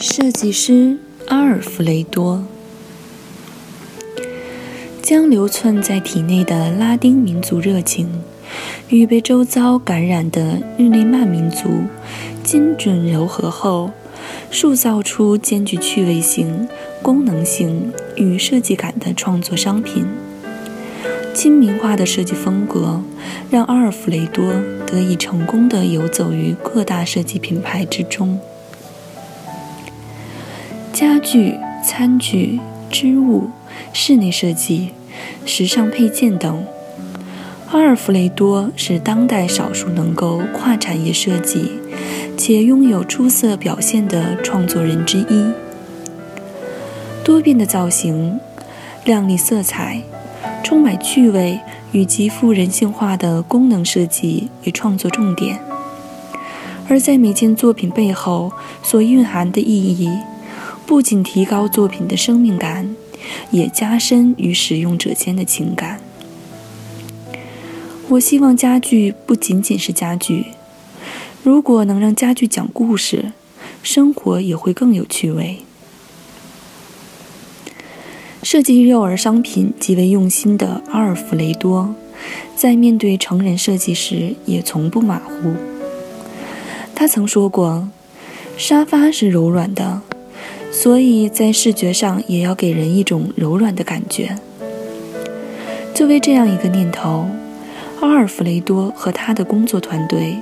设计师阿尔弗雷多将留存在体内的拉丁民族热情与被周遭感染的日内曼民族精准糅合后，塑造出兼具趣味性、功能性与设计感的创作商品。亲民化的设计风格让阿尔弗雷多得以成功地游走于各大设计品牌之中。家具、餐具、织物、室内设计、时尚配件等，阿尔弗雷多是当代少数能够跨产业设计且拥有出色表现的创作人之一。多变的造型、亮丽色彩、充满趣味与极富人性化的功能设计为创作重点，而在每件作品背后所蕴含的意义。不仅提高作品的生命感，也加深与使用者间的情感。我希望家具不仅仅是家具，如果能让家具讲故事，生活也会更有趣味。设计幼儿商品极为用心的阿尔弗雷多，在面对成人设计时也从不马虎。他曾说过：“沙发是柔软的。”所以在视觉上也要给人一种柔软的感觉。就为这样一个念头，阿尔弗雷多和他的工作团队，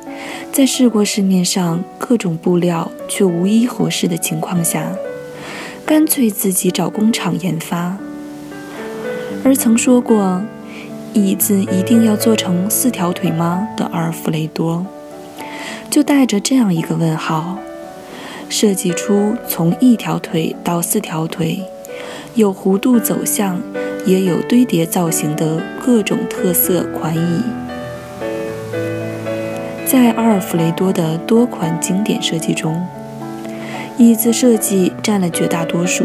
在试过市面上各种布料却无一合适的情况下，干脆自己找工厂研发。而曾说过“椅子一定要做成四条腿吗”的阿尔弗雷多，就带着这样一个问号。设计出从一条腿到四条腿，有弧度走向，也有堆叠造型的各种特色款椅。在阿尔弗雷多的多款经典设计中，椅子设计占了绝大多数。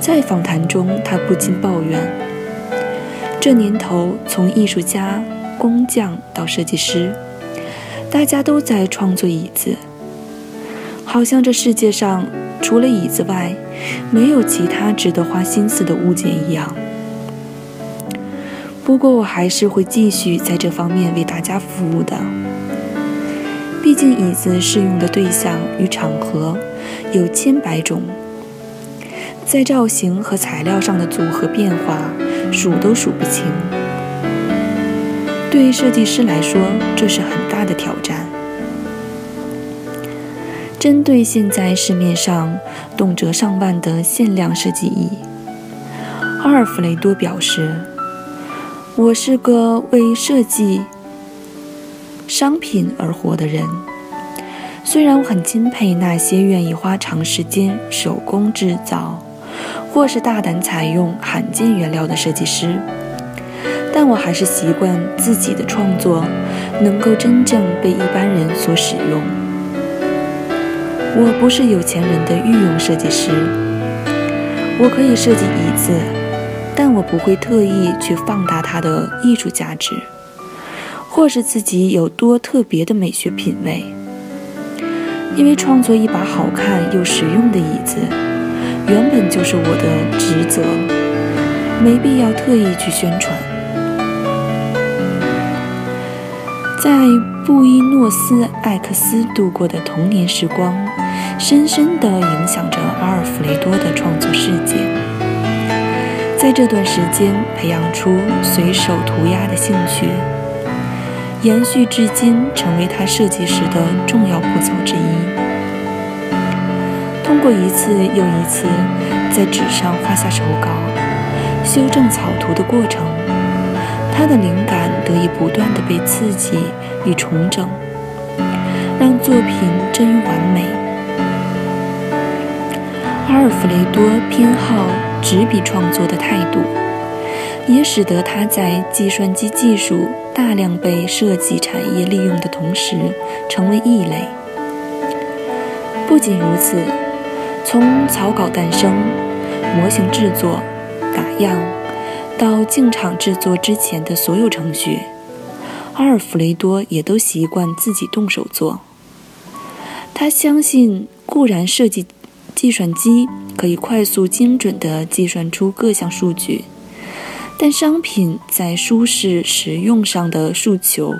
在访谈中，他不禁抱怨：这年头，从艺术家、工匠到设计师，大家都在创作椅子。好像这世界上除了椅子外，没有其他值得花心思的物件一样。不过，我还是会继续在这方面为大家服务的。毕竟，椅子适用的对象与场合有千百种，在造型和材料上的组合变化数都数不清。对于设计师来说，这是很大的挑战。针对现在市面上动辄上万的限量设计椅，阿尔弗雷多表示：“我是个为设计商品而活的人。虽然我很钦佩那些愿意花长时间手工制造，或是大胆采用罕见原料的设计师，但我还是习惯自己的创作能够真正被一般人所使用。”我不是有钱人的御用设计师，我可以设计椅子，但我不会特意去放大它的艺术价值，或是自己有多特别的美学品味。因为创作一把好看又实用的椅子，原本就是我的职责，没必要特意去宣传。在布宜诺斯艾克斯度过的童年时光。深深地影响着阿尔弗雷多的创作世界。在这段时间，培养出随手涂鸦的兴趣，延续至今，成为他设计时的重要步骤之一。通过一次又一次在纸上画下手稿，修正草图的过程，他的灵感得以不断的被刺激与重整，让作品臻于完美。阿尔弗雷多偏好执笔创作的态度，也使得他在计算机技术大量被设计产业利用的同时，成为异类。不仅如此，从草稿诞生、模型制作、打样，到进场制作之前的所有程序，阿尔弗雷多也都习惯自己动手做。他相信，固然设计。计算机可以快速精准地计算出各项数据，但商品在舒适实用上的诉求，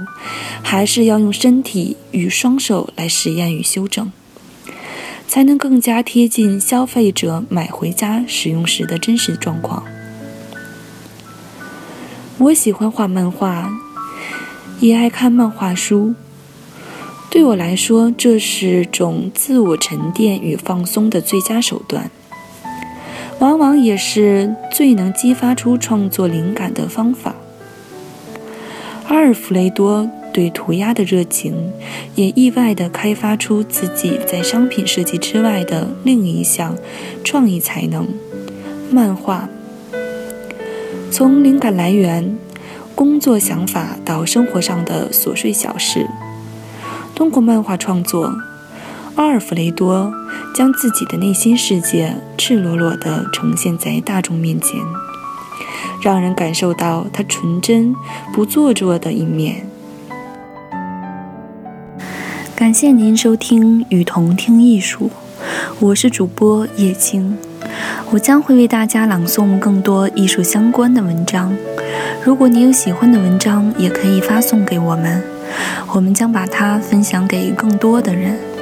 还是要用身体与双手来实验与修正，才能更加贴近消费者买回家使用时的真实状况。我喜欢画漫画，也爱看漫画书。对我来说，这是种自我沉淀与放松的最佳手段，往往也是最能激发出创作灵感的方法。阿尔弗雷多对涂鸦的热情，也意外地开发出自己在商品设计之外的另一项创意才能——漫画。从灵感来源、工作想法到生活上的琐碎小事。通过漫画创作，阿尔弗雷多将自己的内心世界赤裸裸地呈现在大众面前，让人感受到他纯真、不做作的一面。感谢您收听《与同听艺术》，我是主播叶青，我将会为大家朗诵更多艺术相关的文章。如果你有喜欢的文章，也可以发送给我们。我们将把它分享给更多的人。